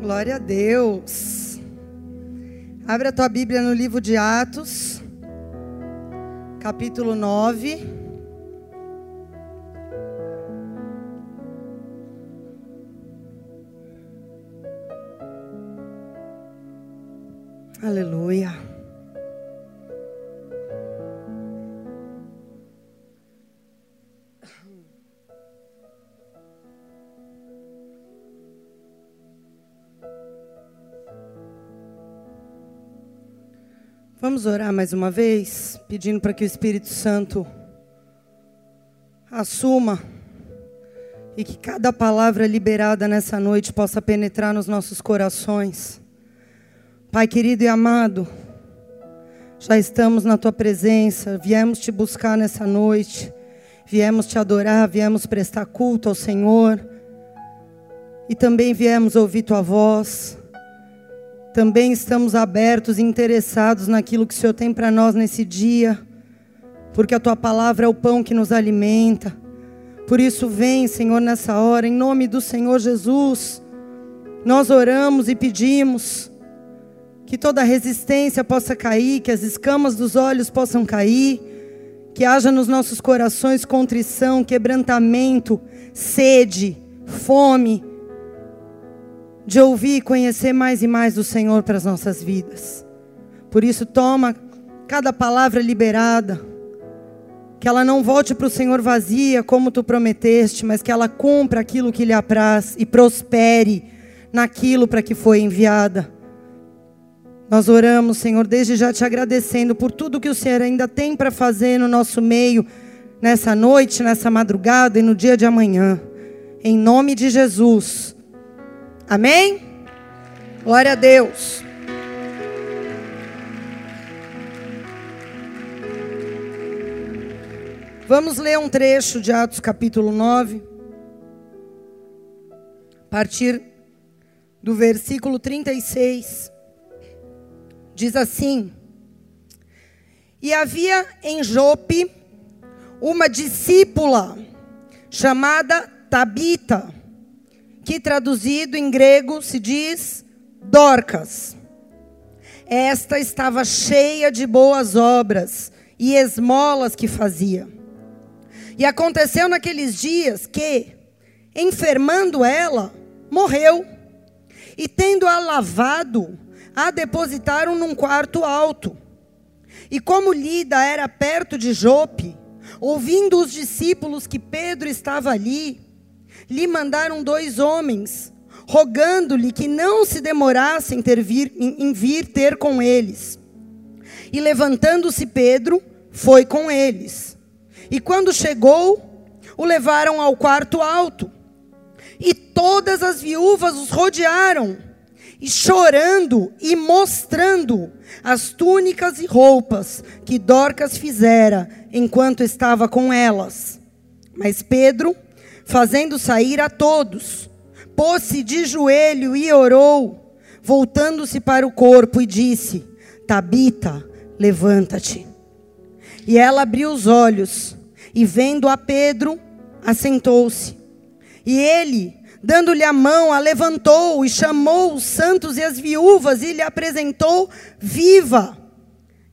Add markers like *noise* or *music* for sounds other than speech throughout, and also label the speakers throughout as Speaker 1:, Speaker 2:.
Speaker 1: Glória a Deus. Abre a tua Bíblia no livro de Atos, capítulo 9. Aleluia. Vamos orar mais uma vez, pedindo para que o Espírito Santo assuma e que cada palavra liberada nessa noite possa penetrar nos nossos corações. Pai querido e amado, já estamos na tua presença, viemos te buscar nessa noite, viemos te adorar, viemos prestar culto ao Senhor e também viemos ouvir tua voz também estamos abertos e interessados naquilo que o Senhor tem para nós nesse dia, porque a tua palavra é o pão que nos alimenta. Por isso, vem, Senhor, nessa hora, em nome do Senhor Jesus. Nós oramos e pedimos que toda resistência possa cair, que as escamas dos olhos possam cair, que haja nos nossos corações contrição, quebrantamento, sede, fome de ouvir e conhecer mais e mais do Senhor para as nossas vidas. Por isso, toma cada palavra liberada, que ela não volte para o Senhor vazia, como tu prometeste, mas que ela cumpra aquilo que lhe apraz e prospere naquilo para que foi enviada. Nós oramos, Senhor, desde já te agradecendo por tudo que o Senhor ainda tem para fazer no nosso meio, nessa noite, nessa madrugada e no dia de amanhã. Em nome de Jesus. Amém? Glória a Deus. Vamos ler um trecho de Atos capítulo 9, a partir do versículo 36. Diz assim: E havia em Jope uma discípula chamada Tabita que traduzido em grego se diz Dorcas. Esta estava cheia de boas obras e esmolas que fazia. E aconteceu naqueles dias que, enfermando ela, morreu. E tendo-a lavado, a depositaram num quarto alto. E como Lida era perto de Jope, ouvindo os discípulos que Pedro estava ali, lhe mandaram dois homens, rogando-lhe que não se demorasse em, ter vir, em, vir ter com eles. E levantando-se Pedro, foi com eles. E quando chegou, o levaram ao quarto alto. E todas as viúvas os rodearam, e chorando e mostrando as túnicas e roupas que Dorcas fizera enquanto estava com elas. Mas Pedro fazendo sair a todos. Pôs-se de joelho e orou, voltando-se para o corpo e disse: Tabita, levanta-te. E ela abriu os olhos e, vendo a Pedro, assentou-se. E ele, dando-lhe a mão, a levantou e chamou os santos e as viúvas e lhe apresentou viva.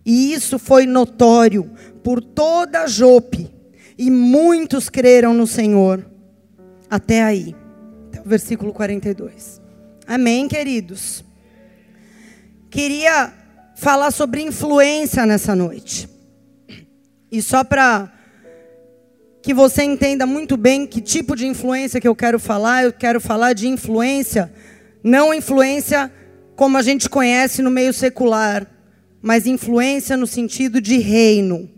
Speaker 1: E isso foi notório por toda Jope, e muitos creram no Senhor. Até aí. Até o versículo 42. Amém, queridos? Queria falar sobre influência nessa noite. E só para que você entenda muito bem que tipo de influência que eu quero falar, eu quero falar de influência, não influência como a gente conhece no meio secular, mas influência no sentido de reino.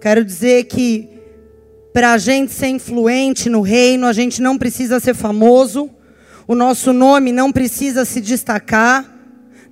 Speaker 1: Quero dizer que para a gente ser influente no reino, a gente não precisa ser famoso, o nosso nome não precisa se destacar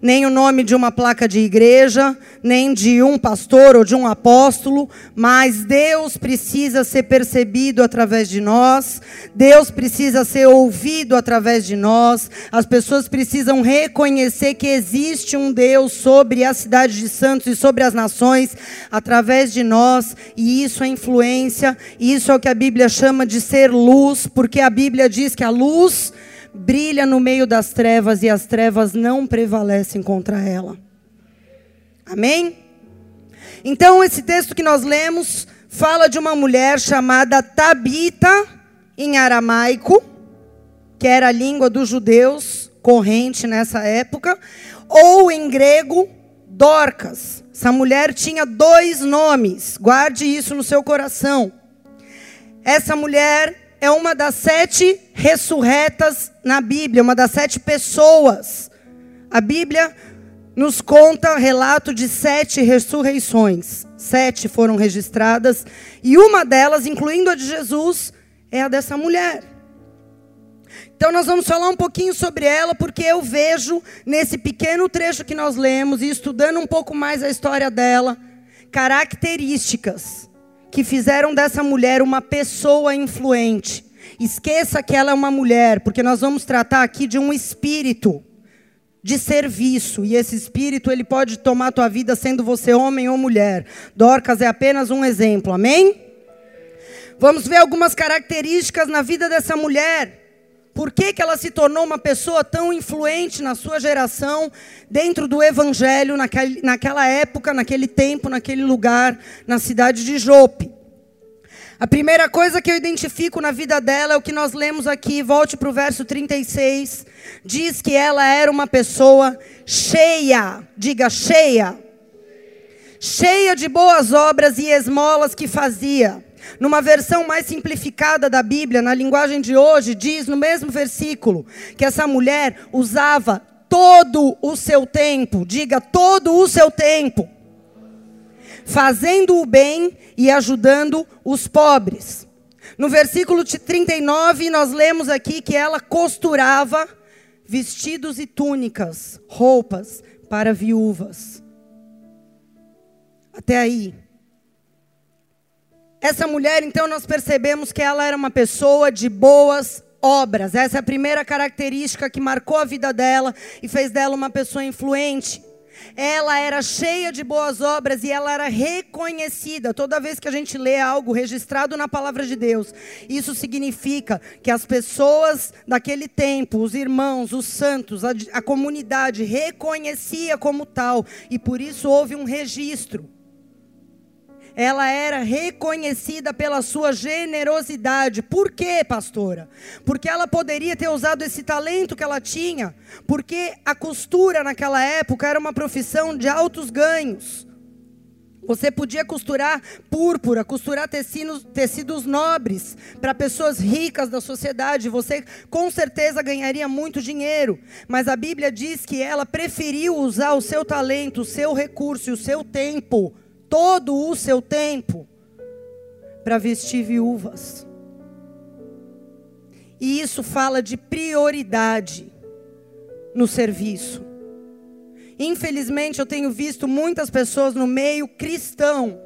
Speaker 1: nem o nome de uma placa de igreja, nem de um pastor ou de um apóstolo, mas Deus precisa ser percebido através de nós, Deus precisa ser ouvido através de nós, as pessoas precisam reconhecer que existe um Deus sobre a cidade de Santos e sobre as nações através de nós, e isso é influência, isso é o que a Bíblia chama de ser luz, porque a Bíblia diz que a luz brilha no meio das trevas e as trevas não prevalecem contra ela. Amém? Então, esse texto que nós lemos fala de uma mulher chamada Tabita, em aramaico, que era a língua dos judeus corrente nessa época, ou em grego, Dorcas. Essa mulher tinha dois nomes, guarde isso no seu coração. Essa mulher é uma das sete ressurretas na Bíblia, uma das sete pessoas. A Bíblia nos conta relato de sete ressurreições. Sete foram registradas, e uma delas, incluindo a de Jesus, é a dessa mulher. Então nós vamos falar um pouquinho sobre ela, porque eu vejo nesse pequeno trecho que nós lemos e estudando um pouco mais a história dela, características que fizeram dessa mulher uma pessoa influente. Esqueça que ela é uma mulher, porque nós vamos tratar aqui de um espírito de serviço, e esse espírito ele pode tomar tua vida sendo você homem ou mulher. Dorcas é apenas um exemplo. Amém? Vamos ver algumas características na vida dessa mulher. Por que, que ela se tornou uma pessoa tão influente na sua geração, dentro do evangelho, naquele, naquela época, naquele tempo, naquele lugar, na cidade de Jope? A primeira coisa que eu identifico na vida dela é o que nós lemos aqui, volte para o verso 36. Diz que ela era uma pessoa cheia, diga cheia, cheia de boas obras e esmolas que fazia. Numa versão mais simplificada da Bíblia, na linguagem de hoje, diz no mesmo versículo que essa mulher usava todo o seu tempo, diga todo o seu tempo, fazendo o bem e ajudando os pobres. No versículo 39, nós lemos aqui que ela costurava vestidos e túnicas, roupas para viúvas. Até aí. Essa mulher, então, nós percebemos que ela era uma pessoa de boas obras. Essa é a primeira característica que marcou a vida dela e fez dela uma pessoa influente. Ela era cheia de boas obras e ela era reconhecida. Toda vez que a gente lê algo registrado na palavra de Deus, isso significa que as pessoas daquele tempo, os irmãos, os santos, a, a comunidade reconhecia como tal e por isso houve um registro ela era reconhecida pela sua generosidade. Por quê, pastora? Porque ela poderia ter usado esse talento que ela tinha, porque a costura naquela época era uma profissão de altos ganhos. Você podia costurar púrpura, costurar tecidos, tecidos nobres para pessoas ricas da sociedade. Você com certeza ganharia muito dinheiro. Mas a Bíblia diz que ela preferiu usar o seu talento, o seu recurso e o seu tempo todo o seu tempo para vestir viúvas. E isso fala de prioridade no serviço. Infelizmente, eu tenho visto muitas pessoas no meio cristão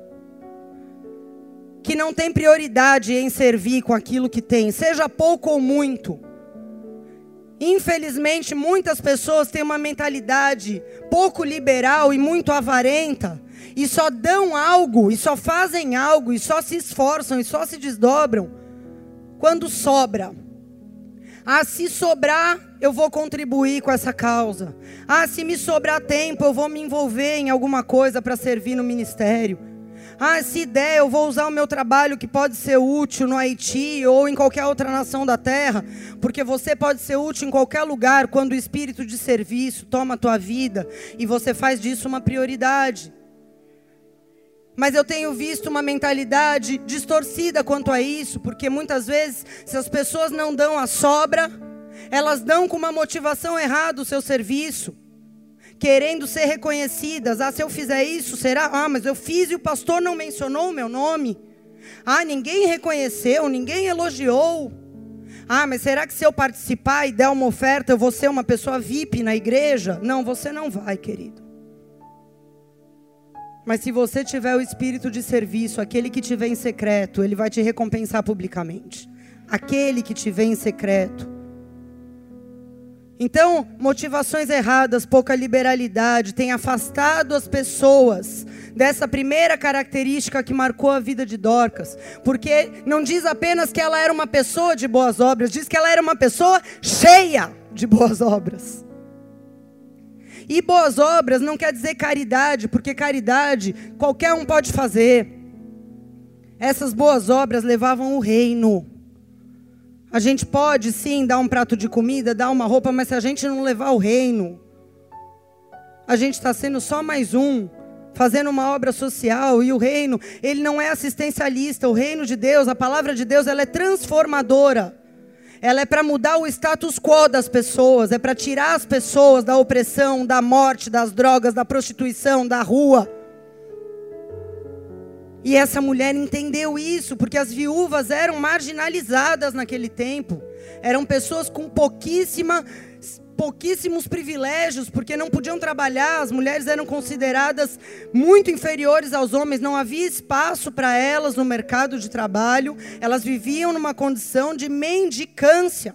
Speaker 1: que não tem prioridade em servir com aquilo que tem, seja pouco ou muito. Infelizmente, muitas pessoas têm uma mentalidade pouco liberal e muito avarenta, e só dão algo, e só fazem algo, e só se esforçam, e só se desdobram quando sobra. Ah, se sobrar, eu vou contribuir com essa causa. Ah, se me sobrar tempo, eu vou me envolver em alguma coisa para servir no ministério. Ah, se der, eu vou usar o meu trabalho que pode ser útil no Haiti ou em qualquer outra nação da terra, porque você pode ser útil em qualquer lugar quando o espírito de serviço toma a tua vida e você faz disso uma prioridade. Mas eu tenho visto uma mentalidade distorcida quanto a isso, porque muitas vezes, se as pessoas não dão a sobra, elas dão com uma motivação errada o seu serviço, querendo ser reconhecidas. Ah, se eu fizer isso, será? Ah, mas eu fiz e o pastor não mencionou o meu nome. Ah, ninguém reconheceu, ninguém elogiou. Ah, mas será que se eu participar e der uma oferta, eu vou ser uma pessoa VIP na igreja? Não, você não vai, querido. Mas se você tiver o espírito de serviço, aquele que te vem em secreto, ele vai te recompensar publicamente. Aquele que te vem em secreto. Então, motivações erradas, pouca liberalidade, tem afastado as pessoas dessa primeira característica que marcou a vida de Dorcas, porque não diz apenas que ela era uma pessoa de boas obras, diz que ela era uma pessoa cheia de boas obras. E boas obras não quer dizer caridade, porque caridade qualquer um pode fazer. Essas boas obras levavam o reino. A gente pode sim dar um prato de comida, dar uma roupa, mas se a gente não levar o reino, a gente está sendo só mais um, fazendo uma obra social. E o reino, ele não é assistencialista. O reino de Deus, a palavra de Deus, ela é transformadora. Ela é para mudar o status quo das pessoas, é para tirar as pessoas da opressão, da morte, das drogas, da prostituição, da rua. E essa mulher entendeu isso, porque as viúvas eram marginalizadas naquele tempo. Eram pessoas com pouquíssima, pouquíssimos privilégios, porque não podiam trabalhar, as mulheres eram consideradas muito inferiores aos homens, não havia espaço para elas no mercado de trabalho, elas viviam numa condição de mendicância.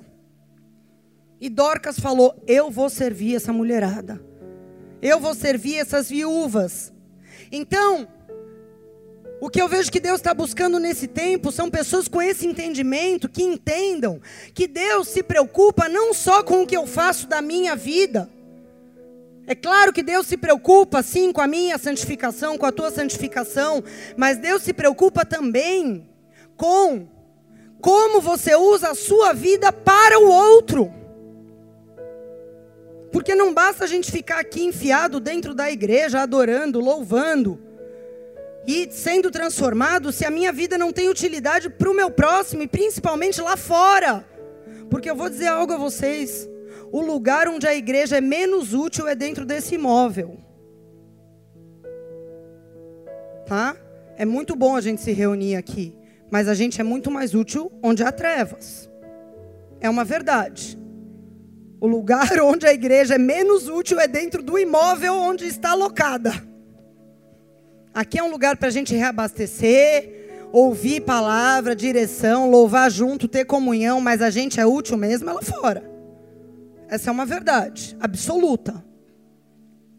Speaker 1: E Dorcas falou: Eu vou servir essa mulherada, eu vou servir essas viúvas. Então, o que eu vejo que Deus está buscando nesse tempo são pessoas com esse entendimento, que entendam que Deus se preocupa não só com o que eu faço da minha vida. É claro que Deus se preocupa, sim, com a minha santificação, com a tua santificação, mas Deus se preocupa também com como você usa a sua vida para o outro. Porque não basta a gente ficar aqui enfiado dentro da igreja, adorando, louvando e sendo transformado se a minha vida não tem utilidade para o meu próximo e principalmente lá fora. Porque eu vou dizer algo a vocês: o lugar onde a igreja é menos útil é dentro desse imóvel. Tá? É muito bom a gente se reunir aqui, mas a gente é muito mais útil onde há trevas. É uma verdade. O lugar *laughs* onde a igreja é menos útil é dentro do imóvel onde está alocada. Aqui é um lugar para a gente reabastecer, ouvir palavra, direção, louvar junto, ter comunhão, mas a gente é útil mesmo é lá fora. Essa é uma verdade absoluta.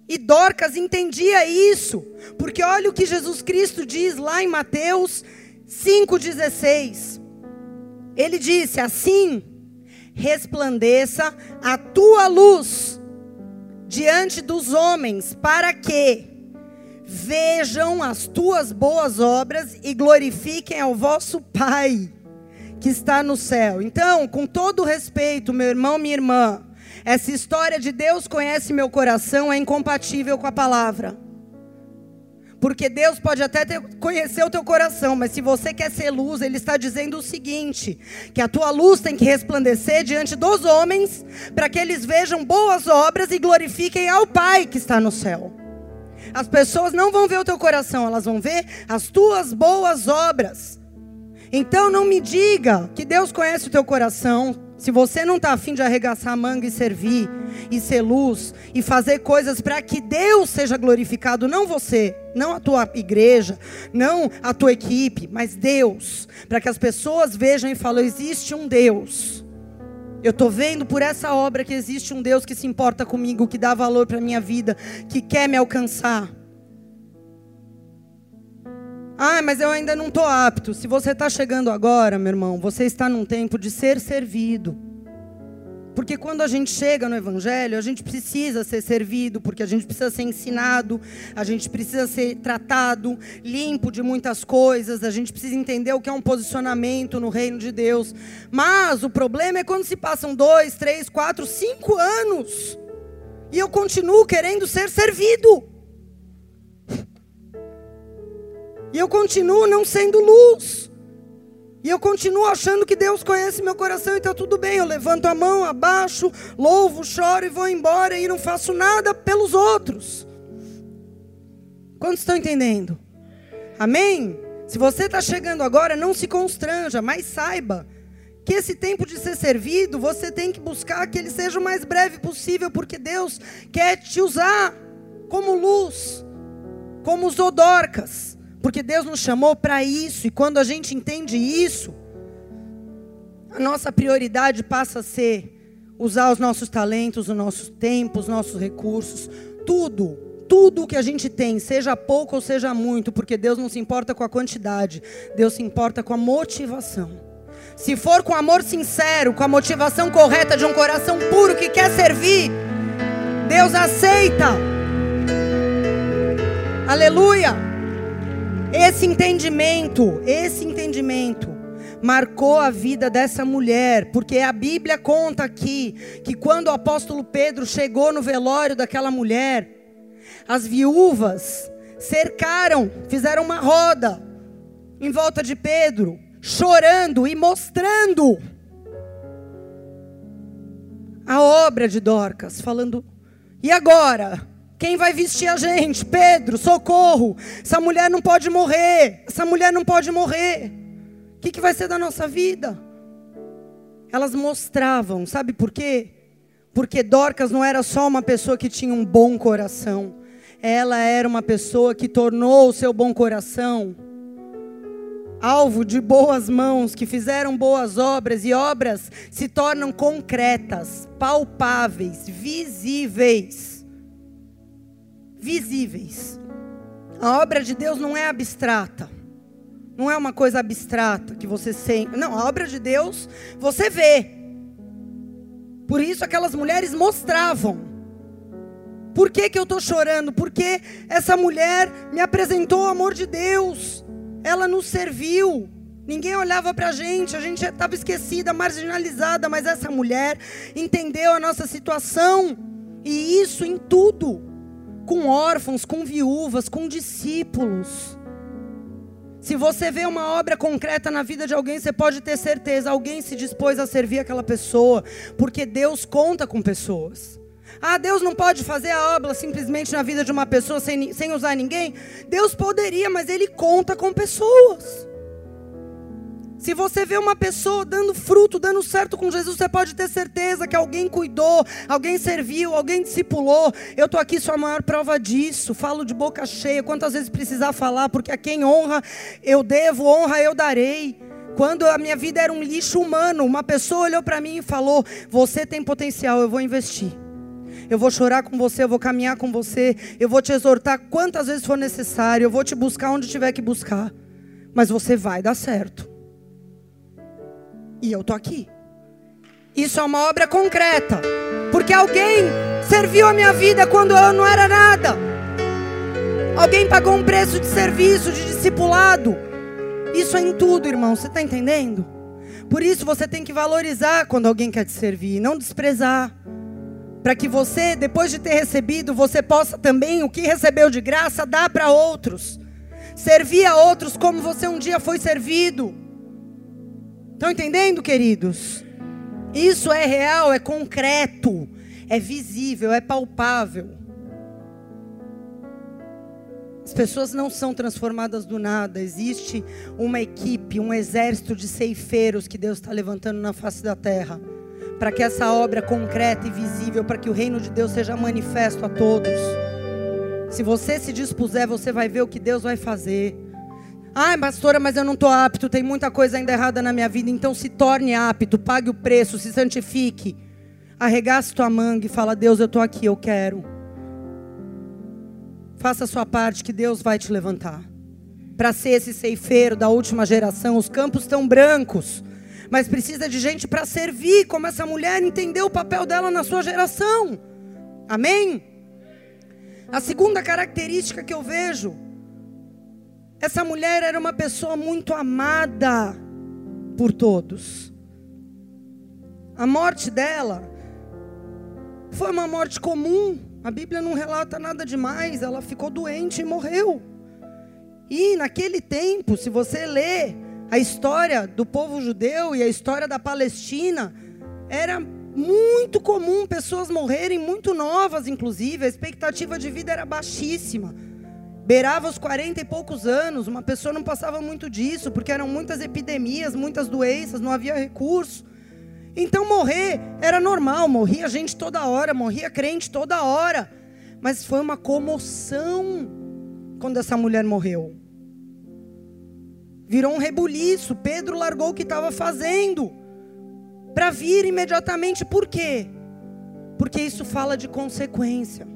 Speaker 1: E Dorcas entendia isso, porque olha o que Jesus Cristo diz lá em Mateus 5,16. Ele disse: Assim resplandeça a tua luz diante dos homens, para que vejam as tuas boas obras e glorifiquem ao vosso Pai que está no céu. Então, com todo respeito, meu irmão, minha irmã, essa história de Deus conhece meu coração é incompatível com a palavra. Porque Deus pode até ter, conhecer o teu coração, mas se você quer ser luz, Ele está dizendo o seguinte: que a tua luz tem que resplandecer diante dos homens, para que eles vejam boas obras e glorifiquem ao Pai que está no céu. As pessoas não vão ver o teu coração, elas vão ver as tuas boas obras. Então não me diga que Deus conhece o teu coração. Se você não está afim de arregaçar a manga e servir, e ser luz, e fazer coisas para que Deus seja glorificado, não você, não a tua igreja, não a tua equipe, mas Deus, para que as pessoas vejam e falem: existe um Deus eu estou vendo por essa obra que existe um Deus que se importa comigo, que dá valor para a minha vida, que quer me alcançar. Ah, mas eu ainda não estou apto. Se você está chegando agora, meu irmão, você está num tempo de ser servido. Porque quando a gente chega no Evangelho, a gente precisa ser servido, porque a gente precisa ser ensinado, a gente precisa ser tratado, limpo de muitas coisas, a gente precisa entender o que é um posicionamento no reino de Deus. Mas o problema é quando se passam dois, três, quatro, cinco anos e eu continuo querendo ser servido. E eu continuo não sendo luz. E eu continuo achando que Deus conhece meu coração e está tudo bem. Eu levanto a mão, abaixo, louvo, choro e vou embora e não faço nada pelos outros. Quantos estão entendendo? Amém? Se você está chegando agora, não se constranja, mas saiba que esse tempo de ser servido, você tem que buscar que ele seja o mais breve possível, porque Deus quer te usar como luz, como os odorcas. Porque Deus nos chamou para isso, e quando a gente entende isso, a nossa prioridade passa a ser usar os nossos talentos, o nosso tempo, os nossos recursos, tudo, tudo que a gente tem, seja pouco ou seja muito, porque Deus não se importa com a quantidade, Deus se importa com a motivação. Se for com amor sincero, com a motivação correta de um coração puro que quer servir, Deus aceita. Aleluia. Esse entendimento, esse entendimento marcou a vida dessa mulher, porque a Bíblia conta aqui que quando o apóstolo Pedro chegou no velório daquela mulher, as viúvas cercaram, fizeram uma roda em volta de Pedro, chorando e mostrando a obra de Dorcas, falando: e agora? Quem vai vestir a gente? Pedro, socorro! Essa mulher não pode morrer! Essa mulher não pode morrer! O que, que vai ser da nossa vida? Elas mostravam, sabe por quê? Porque Dorcas não era só uma pessoa que tinha um bom coração, ela era uma pessoa que tornou o seu bom coração alvo de boas mãos, que fizeram boas obras, e obras se tornam concretas, palpáveis, visíveis. Visíveis. A obra de Deus não é abstrata. Não é uma coisa abstrata que você sente. Não, a obra de Deus você vê. Por isso aquelas mulheres mostravam. Por que, que eu estou chorando? Porque essa mulher me apresentou o amor de Deus. Ela nos serviu. Ninguém olhava para a gente, a gente estava esquecida, marginalizada, mas essa mulher entendeu a nossa situação. E isso em tudo. Com órfãos, com viúvas, com discípulos. Se você vê uma obra concreta na vida de alguém, você pode ter certeza, alguém se dispôs a servir aquela pessoa, porque Deus conta com pessoas. Ah, Deus não pode fazer a obra simplesmente na vida de uma pessoa sem, sem usar ninguém? Deus poderia, mas Ele conta com pessoas. Se você vê uma pessoa dando fruto, dando certo com Jesus, você pode ter certeza que alguém cuidou, alguém serviu, alguém discipulou. Eu estou aqui, sou a maior prova disso. Falo de boca cheia, quantas vezes precisar falar, porque a quem honra eu devo, honra eu darei. Quando a minha vida era um lixo humano, uma pessoa olhou para mim e falou: Você tem potencial, eu vou investir. Eu vou chorar com você, eu vou caminhar com você, eu vou te exortar quantas vezes for necessário, eu vou te buscar onde tiver que buscar. Mas você vai dar certo. E eu tô aqui. Isso é uma obra concreta. Porque alguém serviu a minha vida quando eu não era nada. Alguém pagou um preço de serviço, de discipulado. Isso é em tudo, irmão. Você está entendendo? Por isso você tem que valorizar quando alguém quer te servir, não desprezar. Para que você, depois de ter recebido, você possa também, o que recebeu de graça, dar para outros. Servir a outros como você um dia foi servido. Estão entendendo, queridos? Isso é real, é concreto, é visível, é palpável. As pessoas não são transformadas do nada. Existe uma equipe, um exército de ceifeiros que Deus está levantando na face da terra. Para que essa obra concreta e visível, para que o reino de Deus seja manifesto a todos. Se você se dispuser, você vai ver o que Deus vai fazer. Ai, pastora, mas eu não estou apto, tem muita coisa ainda errada na minha vida. Então se torne apto, pague o preço, se santifique. Arregace tua manga e fala: Deus, eu estou aqui, eu quero. Faça a sua parte que Deus vai te levantar. Para ser esse ceifeiro da última geração, os campos estão brancos, mas precisa de gente para servir, como essa mulher entendeu o papel dela na sua geração. Amém? A segunda característica que eu vejo essa mulher era uma pessoa muito amada por todos. A morte dela foi uma morte comum. A Bíblia não relata nada demais. Ela ficou doente e morreu. E naquele tempo, se você lê a história do povo judeu e a história da Palestina, era muito comum pessoas morrerem muito novas, inclusive. A expectativa de vida era baixíssima beirava os 40 e poucos anos, uma pessoa não passava muito disso, porque eram muitas epidemias, muitas doenças, não havia recurso. Então morrer era normal, morria gente toda hora, morria crente toda hora. Mas foi uma comoção quando essa mulher morreu. Virou um rebuliço. Pedro largou o que estava fazendo para vir imediatamente. Por quê? Porque isso fala de consequência.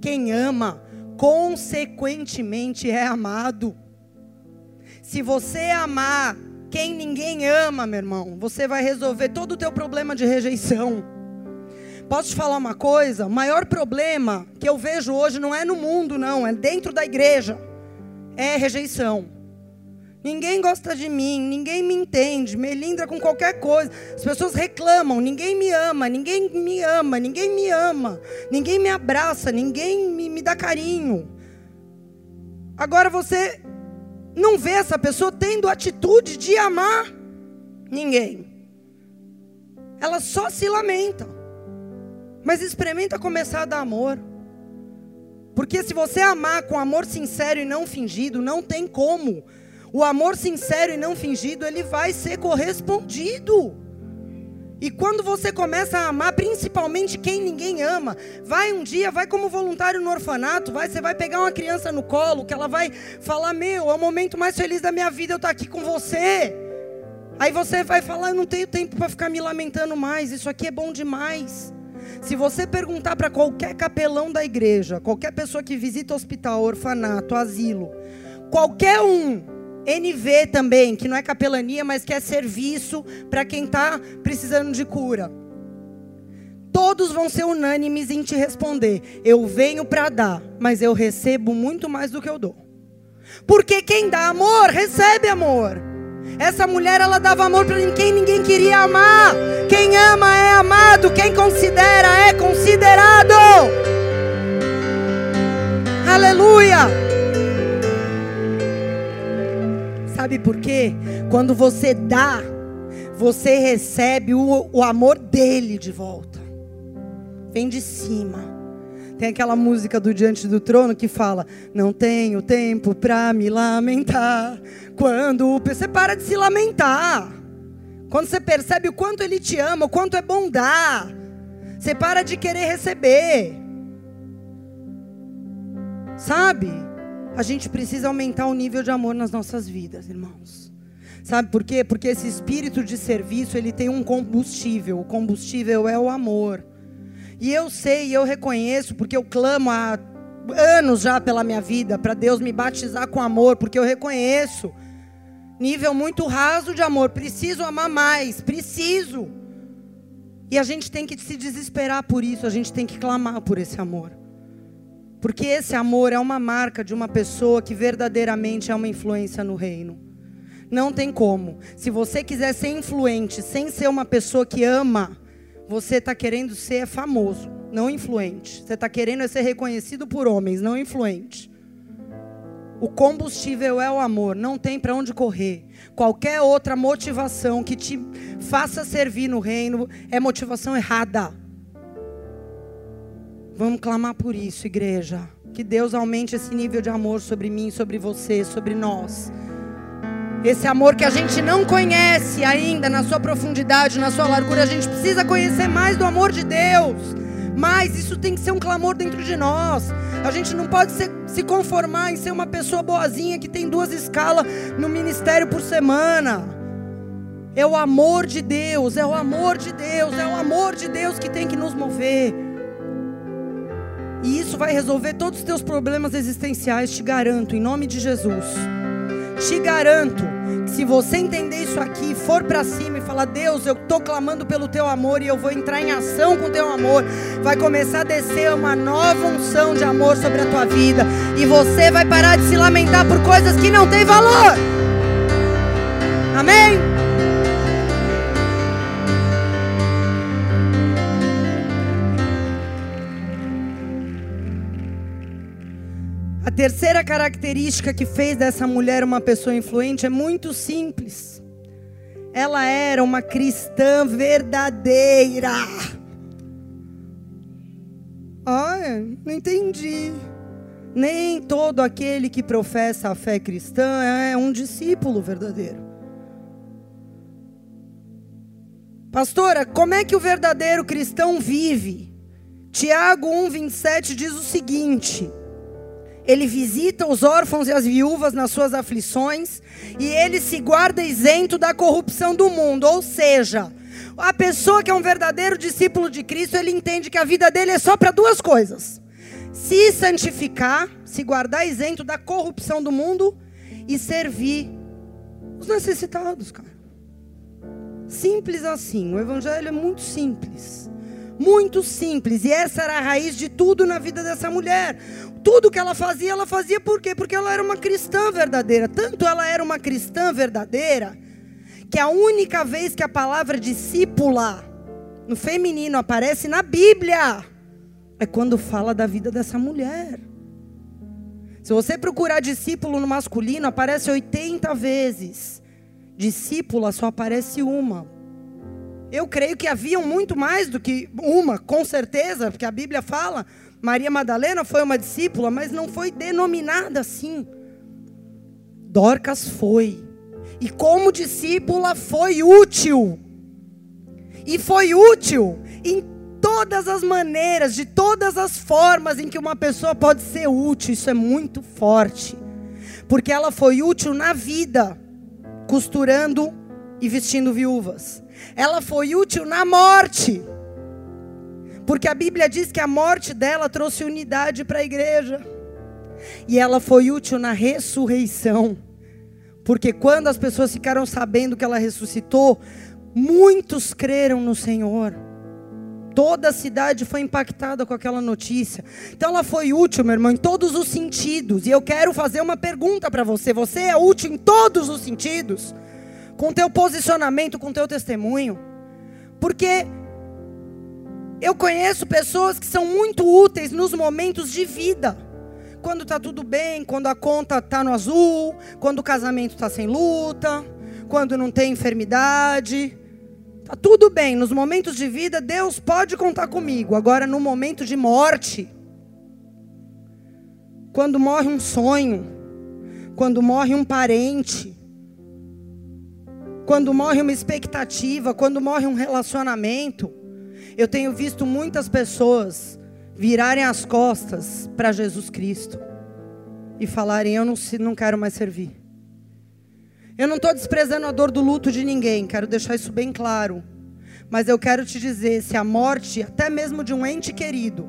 Speaker 1: Quem ama consequentemente é amado. Se você amar quem ninguém ama, meu irmão, você vai resolver todo o teu problema de rejeição. Posso te falar uma coisa? O maior problema que eu vejo hoje não é no mundo, não, é dentro da igreja. É rejeição. Ninguém gosta de mim, ninguém me entende, melindra com qualquer coisa. As pessoas reclamam, ninguém me ama, ninguém me ama, ninguém me ama, ninguém me abraça, ninguém me, me dá carinho. Agora você não vê essa pessoa tendo atitude de amar ninguém. Ela só se lamenta. Mas experimenta começar a dar amor. Porque se você amar com amor sincero e não fingido, não tem como o amor sincero e não fingido, ele vai ser correspondido. E quando você começa a amar, principalmente quem ninguém ama, vai um dia, vai como voluntário no orfanato, vai, você vai pegar uma criança no colo, que ela vai falar: Meu, é o momento mais feliz da minha vida, eu estou aqui com você. Aí você vai falar: Eu não tenho tempo para ficar me lamentando mais, isso aqui é bom demais. Se você perguntar para qualquer capelão da igreja, qualquer pessoa que visita hospital, orfanato, asilo, qualquer um, NV também, que não é capelania, mas que é serviço para quem está precisando de cura. Todos vão ser unânimes em te responder: eu venho para dar, mas eu recebo muito mais do que eu dou. Porque quem dá amor, recebe amor. Essa mulher, ela dava amor para quem ninguém queria amar. Quem ama é amado, quem considera é considerado. Aleluia! Sabe por quê? Quando você dá, você recebe o, o amor dele de volta. Vem de cima. Tem aquela música do Diante do Trono que fala: Não tenho tempo para me lamentar. Quando você para de se lamentar. Quando você percebe o quanto ele te ama, o quanto é bom dar. Você para de querer receber. Sabe? A gente precisa aumentar o nível de amor nas nossas vidas, irmãos. Sabe por quê? Porque esse espírito de serviço, ele tem um combustível. O combustível é o amor. E eu sei, eu reconheço, porque eu clamo há anos já pela minha vida, para Deus me batizar com amor, porque eu reconheço nível muito raso de amor. Preciso amar mais, preciso. E a gente tem que se desesperar por isso, a gente tem que clamar por esse amor. Porque esse amor é uma marca de uma pessoa que verdadeiramente é uma influência no reino. Não tem como. Se você quiser ser influente sem ser uma pessoa que ama, você está querendo ser famoso, não influente. Você está querendo ser reconhecido por homens, não influente. O combustível é o amor, não tem para onde correr. Qualquer outra motivação que te faça servir no reino é motivação errada. Vamos clamar por isso, igreja. Que Deus aumente esse nível de amor sobre mim, sobre você, sobre nós. Esse amor que a gente não conhece ainda na sua profundidade, na sua largura, a gente precisa conhecer mais do amor de Deus. Mas isso tem que ser um clamor dentro de nós. A gente não pode ser, se conformar em ser uma pessoa boazinha que tem duas escalas no ministério por semana. É o amor de Deus, é o amor de Deus, é o amor de Deus que tem que nos mover. E isso vai resolver todos os teus problemas existenciais, te garanto, em nome de Jesus. Te garanto que se você entender isso aqui, for para cima e falar: Deus, eu estou clamando pelo teu amor e eu vou entrar em ação com o teu amor, vai começar a descer uma nova unção de amor sobre a tua vida. E você vai parar de se lamentar por coisas que não têm valor. Amém? Terceira característica que fez dessa mulher uma pessoa influente é muito simples. Ela era uma cristã verdadeira. Olha, não entendi. Nem todo aquele que professa a fé cristã é um discípulo verdadeiro. Pastora, como é que o verdadeiro cristão vive? Tiago 1,27 diz o seguinte ele visita os órfãos e as viúvas nas suas aflições, e ele se guarda isento da corrupção do mundo. Ou seja, a pessoa que é um verdadeiro discípulo de Cristo, ele entende que a vida dele é só para duas coisas: se santificar, se guardar isento da corrupção do mundo e servir os necessitados, cara. Simples assim. O evangelho é muito simples. Muito simples. E essa era a raiz de tudo na vida dessa mulher. Tudo que ela fazia, ela fazia por quê? Porque ela era uma cristã verdadeira. Tanto ela era uma cristã verdadeira, que a única vez que a palavra discípula no feminino aparece na Bíblia é quando fala da vida dessa mulher. Se você procurar discípulo no masculino, aparece 80 vezes. Discípula só aparece uma. Eu creio que haviam muito mais do que uma, com certeza, porque a Bíblia fala. Maria Madalena foi uma discípula, mas não foi denominada assim. Dorcas foi. E como discípula foi útil. E foi útil em todas as maneiras, de todas as formas em que uma pessoa pode ser útil. Isso é muito forte. Porque ela foi útil na vida, costurando e vestindo viúvas. Ela foi útil na morte. Porque a Bíblia diz que a morte dela trouxe unidade para a igreja. E ela foi útil na ressurreição. Porque quando as pessoas ficaram sabendo que ela ressuscitou, muitos creram no Senhor. Toda a cidade foi impactada com aquela notícia. Então ela foi útil, meu irmão, em todos os sentidos. E eu quero fazer uma pergunta para você. Você é útil em todos os sentidos? Com teu posicionamento, com teu testemunho? Porque eu conheço pessoas que são muito úteis nos momentos de vida. Quando está tudo bem, quando a conta está no azul, quando o casamento está sem luta, quando não tem enfermidade. Tá tudo bem, nos momentos de vida Deus pode contar comigo. Agora no momento de morte, quando morre um sonho, quando morre um parente, quando morre uma expectativa, quando morre um relacionamento, eu tenho visto muitas pessoas virarem as costas para Jesus Cristo e falarem: Eu não, não quero mais servir. Eu não estou desprezando a dor do luto de ninguém, quero deixar isso bem claro. Mas eu quero te dizer: se a morte, até mesmo de um ente querido,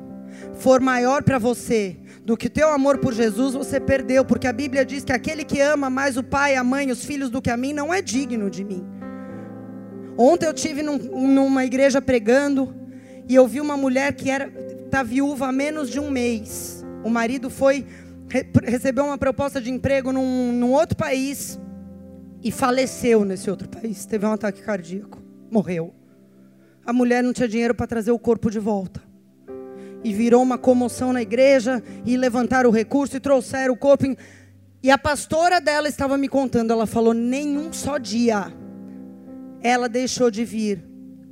Speaker 1: for maior para você do que teu amor por Jesus, você perdeu, porque a Bíblia diz que aquele que ama mais o pai, a mãe, os filhos do que a mim, não é digno de mim. Ontem eu tive num, numa igreja pregando e eu vi uma mulher que era tá viúva há menos de um mês. O marido foi recebeu uma proposta de emprego num, num outro país e faleceu nesse outro país. Teve um ataque cardíaco, morreu. A mulher não tinha dinheiro para trazer o corpo de volta. E virou uma comoção na igreja e levantaram o recurso e trouxeram o corpo. E a pastora dela estava me contando, ela falou: nenhum só dia ela deixou de vir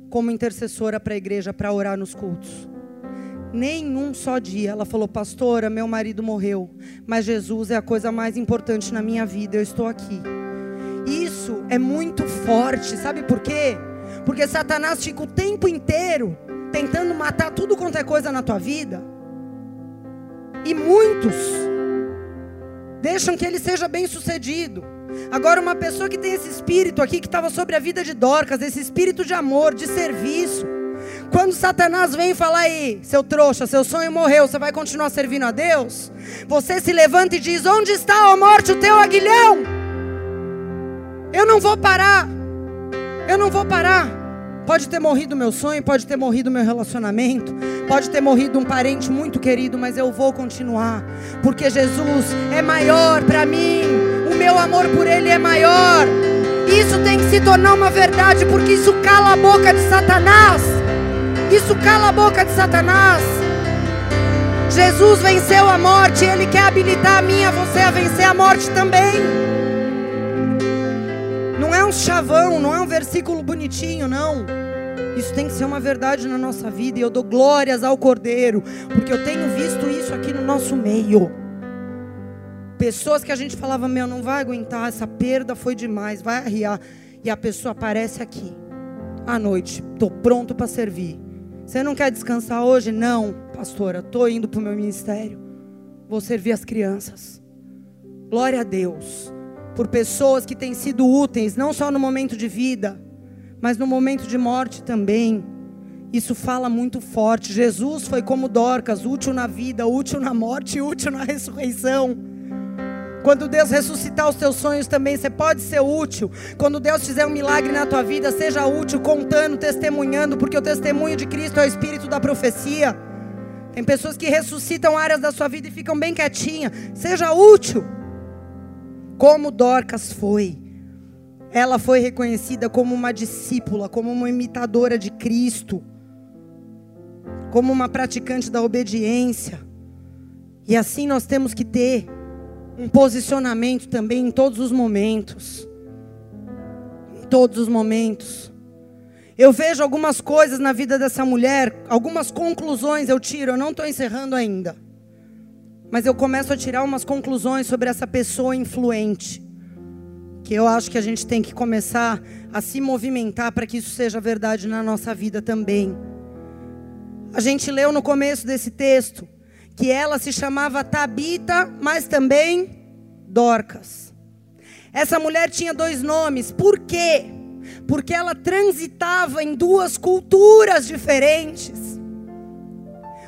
Speaker 1: como intercessora para a igreja para orar nos cultos. Nenhum só dia. Ela falou, pastora, meu marido morreu, mas Jesus é a coisa mais importante na minha vida, eu estou aqui. Isso é muito forte, sabe por quê? Porque Satanás fica o tempo inteiro tentando matar tudo quanto é coisa na tua vida. E muitos deixam que ele seja bem sucedido. Agora, uma pessoa que tem esse espírito aqui que estava sobre a vida de Dorcas, esse espírito de amor, de serviço. Quando Satanás vem falar aí, seu trouxa, seu sonho morreu, você vai continuar servindo a Deus? Você se levanta e diz: Onde está, a morte, o teu aguilhão? Eu não vou parar. Eu não vou parar. Pode ter morrido meu sonho, pode ter morrido meu relacionamento, pode ter morrido um parente muito querido, mas eu vou continuar, porque Jesus é maior para mim. Meu amor por ele é maior. Isso tem que se tornar uma verdade, porque isso cala a boca de Satanás. Isso cala a boca de Satanás. Jesus venceu a morte, ele quer habilitar a mim, a você a vencer a morte também. Não é um chavão, não é um versículo bonitinho, não. Isso tem que ser uma verdade na nossa vida. E eu dou glórias ao Cordeiro, porque eu tenho visto isso aqui no nosso meio. Pessoas que a gente falava, meu, não vai aguentar, essa perda foi demais, vai arriar. E a pessoa aparece aqui, à noite, estou pronto para servir. Você não quer descansar hoje? Não, pastora, estou indo para o meu ministério. Vou servir as crianças. Glória a Deus por pessoas que têm sido úteis, não só no momento de vida, mas no momento de morte também. Isso fala muito forte. Jesus foi como Dorcas, útil na vida, útil na morte, útil na ressurreição. Quando Deus ressuscitar os teus sonhos também, você pode ser útil. Quando Deus fizer um milagre na tua vida, seja útil, contando, testemunhando, porque o testemunho de Cristo é o espírito da profecia. Tem pessoas que ressuscitam áreas da sua vida e ficam bem quietinha. Seja útil. Como Dorcas foi. Ela foi reconhecida como uma discípula, como uma imitadora de Cristo, como uma praticante da obediência. E assim nós temos que ter um posicionamento também em todos os momentos. Em todos os momentos. Eu vejo algumas coisas na vida dessa mulher, algumas conclusões eu tiro, eu não estou encerrando ainda. Mas eu começo a tirar umas conclusões sobre essa pessoa influente. Que eu acho que a gente tem que começar a se movimentar para que isso seja verdade na nossa vida também. A gente leu no começo desse texto que ela se chamava Tabita, mas também Dorcas. Essa mulher tinha dois nomes. Por quê? Porque ela transitava em duas culturas diferentes.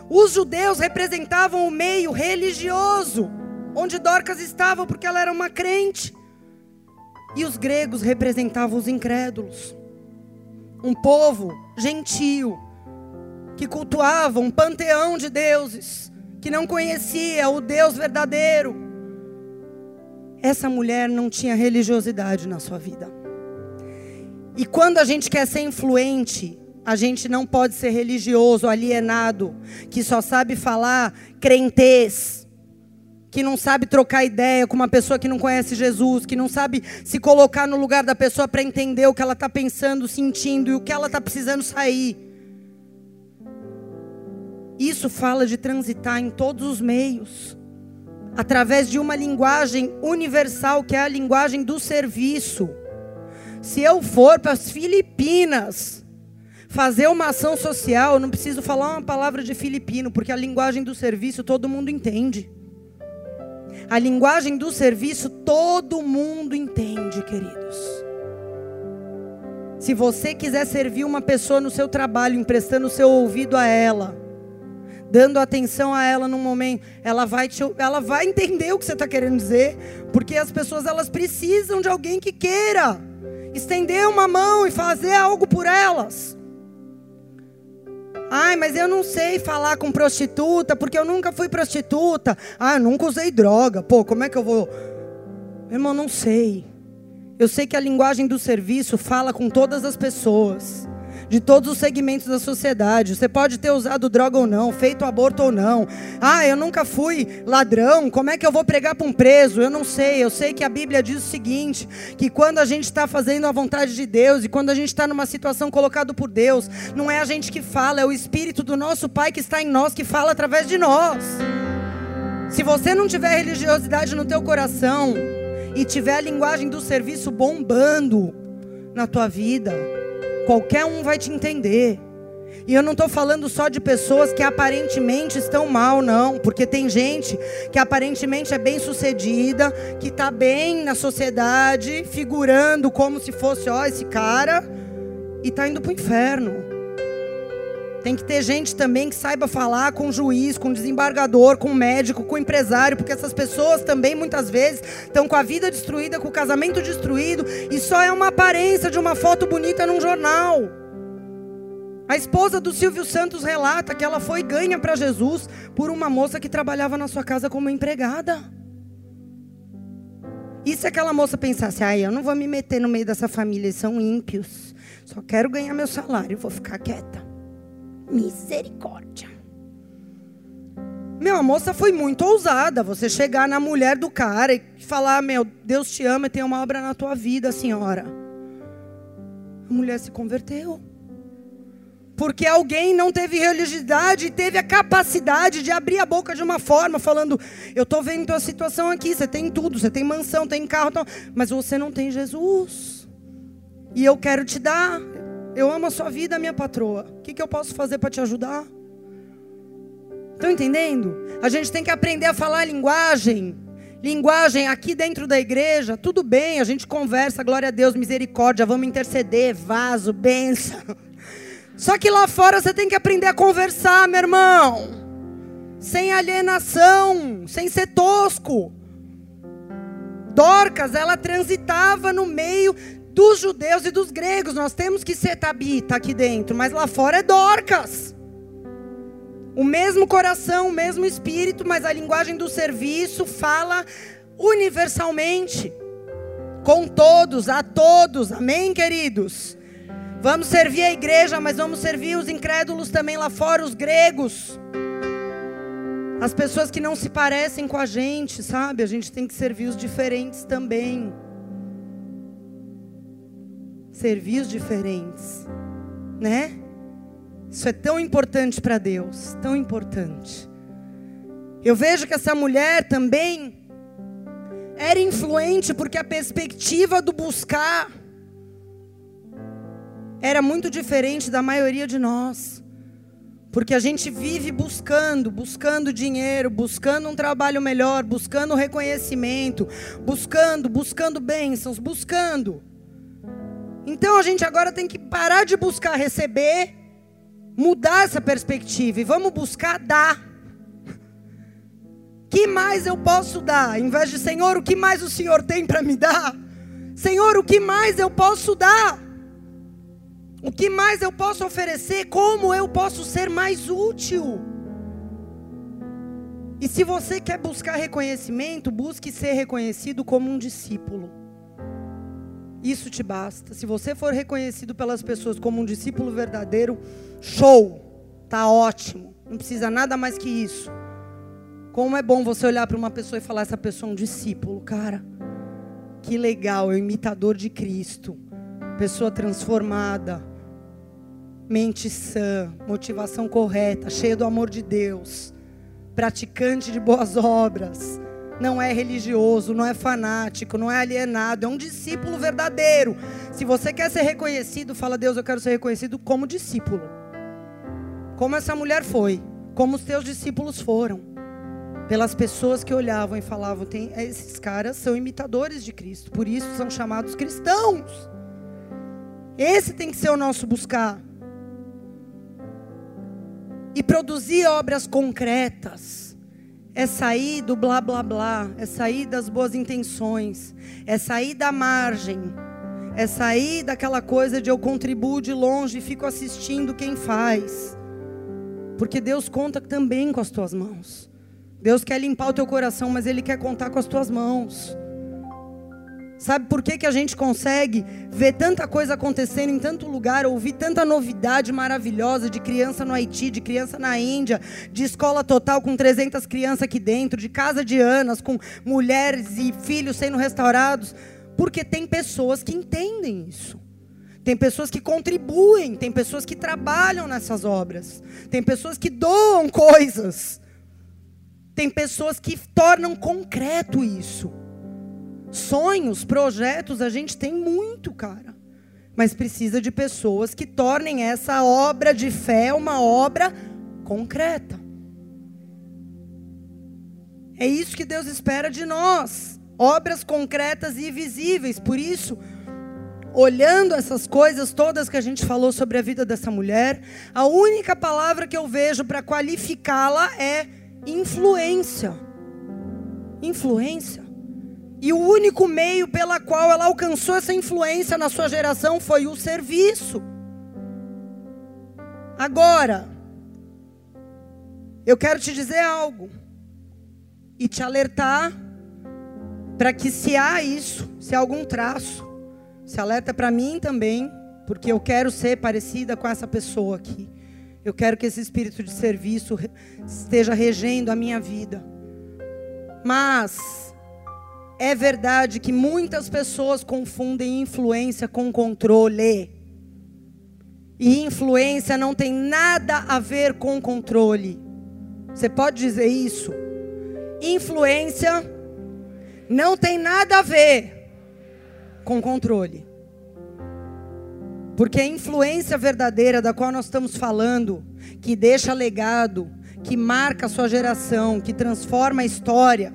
Speaker 1: Os judeus representavam o meio religioso, onde Dorcas estava, porque ela era uma crente. E os gregos representavam os incrédulos. Um povo gentil, que cultuava um panteão de deuses que não conhecia o Deus verdadeiro. Essa mulher não tinha religiosidade na sua vida. E quando a gente quer ser influente, a gente não pode ser religioso, alienado, que só sabe falar crentez, que não sabe trocar ideia com uma pessoa que não conhece Jesus, que não sabe se colocar no lugar da pessoa para entender o que ela está pensando, sentindo e o que ela está precisando sair. Isso fala de transitar em todos os meios, através de uma linguagem universal, que é a linguagem do serviço. Se eu for para as Filipinas fazer uma ação social, eu não preciso falar uma palavra de filipino, porque a linguagem do serviço todo mundo entende. A linguagem do serviço todo mundo entende, queridos. Se você quiser servir uma pessoa no seu trabalho, emprestando o seu ouvido a ela, dando atenção a ela num momento, ela vai, te, ela vai entender o que você está querendo dizer, porque as pessoas elas precisam de alguém que queira estender uma mão e fazer algo por elas. Ai, mas eu não sei falar com prostituta, porque eu nunca fui prostituta. Ah, eu nunca usei droga. Pô, como é que eu vou. Meu irmão, não sei. Eu sei que a linguagem do serviço fala com todas as pessoas de todos os segmentos da sociedade. Você pode ter usado droga ou não, feito aborto ou não. Ah, eu nunca fui ladrão, como é que eu vou pregar para um preso? Eu não sei. Eu sei que a Bíblia diz o seguinte: que quando a gente está fazendo a vontade de Deus e quando a gente está numa situação colocada por Deus, não é a gente que fala, é o Espírito do nosso Pai que está em nós, que fala através de nós. Se você não tiver religiosidade no teu coração e tiver a linguagem do serviço bombando na tua vida, Qualquer um vai te entender. E eu não estou falando só de pessoas que aparentemente estão mal, não. Porque tem gente que aparentemente é bem sucedida, que está bem na sociedade, figurando como se fosse, ó, esse cara, e está indo para o inferno. Tem que ter gente também que saiba falar com juiz, com desembargador, com médico, com empresário, porque essas pessoas também muitas vezes estão com a vida destruída, com o casamento destruído, e só é uma aparência de uma foto bonita num jornal. A esposa do Silvio Santos relata que ela foi ganha para Jesus por uma moça que trabalhava na sua casa como empregada. E se aquela moça pensasse, ah, eu não vou me meter no meio dessa família, eles são ímpios, só quero ganhar meu salário, vou ficar quieta. Misericórdia. Meu, a moça foi muito ousada. Você chegar na mulher do cara e falar: Meu, Deus te ama e tem uma obra na tua vida, senhora. A mulher se converteu. Porque alguém não teve religiosidade e teve a capacidade de abrir a boca de uma forma, falando: Eu estou vendo tua situação aqui, você tem tudo, você tem mansão, tem carro, mas você não tem Jesus. E eu quero te dar, eu amo a sua vida, minha patroa. O que, que eu posso fazer para te ajudar? Estão entendendo? A gente tem que aprender a falar linguagem. Linguagem aqui dentro da igreja, tudo bem, a gente conversa, glória a Deus, misericórdia, vamos interceder, vaso, benção. *laughs* Só que lá fora você tem que aprender a conversar, meu irmão. Sem alienação, sem ser tosco. Dorcas, ela transitava no meio dos judeus e dos gregos. Nós temos que ser Tabita aqui dentro, mas lá fora é Dorcas. O mesmo coração, o mesmo espírito, mas a linguagem do serviço fala universalmente. Com todos, a todos. Amém, queridos? Vamos servir a igreja, mas vamos servir os incrédulos também lá fora, os gregos. As pessoas que não se parecem com a gente, sabe? A gente tem que servir os diferentes também. Servir os diferentes, né? Isso é tão importante para Deus, tão importante. Eu vejo que essa mulher também era influente porque a perspectiva do buscar era muito diferente da maioria de nós. Porque a gente vive buscando, buscando dinheiro, buscando um trabalho melhor, buscando reconhecimento, buscando, buscando bênçãos, buscando. Então a gente agora tem que parar de buscar receber, mudar essa perspectiva e vamos buscar dar. Que mais eu posso dar? Em vez de Senhor, o que mais o Senhor tem para me dar? Senhor, o que mais eu posso dar? O que mais eu posso oferecer? Como eu posso ser mais útil? E se você quer buscar reconhecimento, busque ser reconhecido como um discípulo. Isso te basta. Se você for reconhecido pelas pessoas como um discípulo verdadeiro, show, tá ótimo. Não precisa nada mais que isso. Como é bom você olhar para uma pessoa e falar essa pessoa é um discípulo, cara. Que legal, é um imitador de Cristo pessoa transformada, mente sã, motivação correta, cheia do amor de Deus, praticante de boas obras, não é religioso, não é fanático, não é alienado, é um discípulo verdadeiro. Se você quer ser reconhecido, fala, Deus, eu quero ser reconhecido como discípulo. Como essa mulher foi, como os teus discípulos foram. Pelas pessoas que olhavam e falavam, tem, esses caras são imitadores de Cristo, por isso são chamados cristãos. Esse tem que ser o nosso buscar. E produzir obras concretas. É sair do blá blá blá. É sair das boas intenções. É sair da margem. É sair daquela coisa de eu contribuo de longe e fico assistindo quem faz. Porque Deus conta também com as tuas mãos. Deus quer limpar o teu coração, mas Ele quer contar com as tuas mãos. Sabe por que, que a gente consegue ver tanta coisa acontecendo em tanto lugar, ouvir tanta novidade maravilhosa de criança no Haiti, de criança na Índia, de escola total com 300 crianças aqui dentro, de casa de Anas, com mulheres e filhos sendo restaurados? Porque tem pessoas que entendem isso. Tem pessoas que contribuem, tem pessoas que trabalham nessas obras, tem pessoas que doam coisas, tem pessoas que tornam concreto isso. Sonhos, projetos, a gente tem muito, cara. Mas precisa de pessoas que tornem essa obra de fé uma obra concreta. É isso que Deus espera de nós. Obras concretas e visíveis. Por isso, olhando essas coisas todas que a gente falou sobre a vida dessa mulher, a única palavra que eu vejo para qualificá-la é influência. Influência. E o único meio pela qual ela alcançou essa influência na sua geração foi o serviço. Agora, eu quero te dizer algo e te alertar para que se há isso, se há algum traço, se alerta para mim também, porque eu quero ser parecida com essa pessoa aqui. Eu quero que esse espírito de serviço esteja regendo a minha vida. Mas é verdade que muitas pessoas confundem influência com controle. E influência não tem nada a ver com controle. Você pode dizer isso? Influência não tem nada a ver com controle. Porque a influência verdadeira da qual nós estamos falando, que deixa legado, que marca a sua geração, que transforma a história,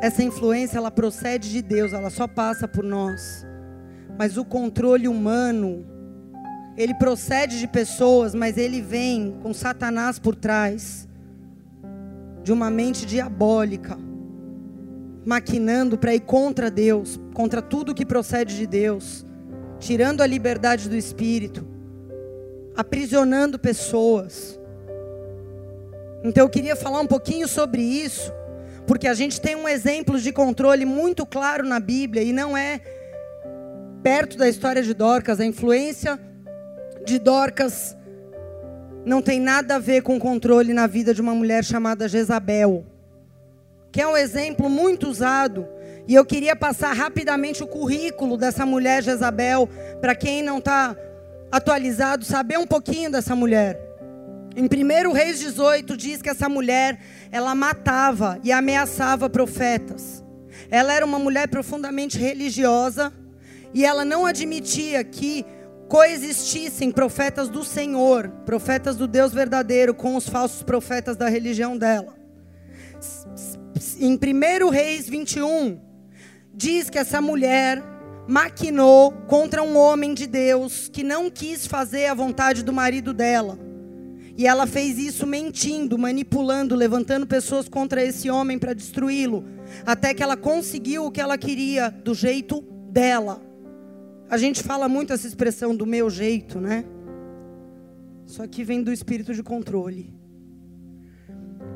Speaker 1: essa influência ela procede de Deus, ela só passa por nós. Mas o controle humano ele procede de pessoas, mas ele vem com Satanás por trás de uma mente diabólica, maquinando para ir contra Deus, contra tudo que procede de Deus, tirando a liberdade do espírito, aprisionando pessoas. Então eu queria falar um pouquinho sobre isso, porque a gente tem um exemplo de controle muito claro na Bíblia e não é perto da história de Dorcas, a influência de Dorcas não tem nada a ver com controle na vida de uma mulher chamada Jezabel, que é um exemplo muito usado. E eu queria passar rapidamente o currículo dessa mulher Jezabel, para quem não está atualizado, saber um pouquinho dessa mulher. Em 1 Reis 18 diz que essa mulher, ela matava e ameaçava profetas. Ela era uma mulher profundamente religiosa e ela não admitia que coexistissem profetas do Senhor, profetas do Deus verdadeiro, com os falsos profetas da religião dela. Em 1 Reis 21, diz que essa mulher maquinou contra um homem de Deus que não quis fazer a vontade do marido dela. E ela fez isso mentindo, manipulando, levantando pessoas contra esse homem para destruí-lo, até que ela conseguiu o que ela queria do jeito dela. A gente fala muito essa expressão do meu jeito, né? Só que vem do espírito de controle.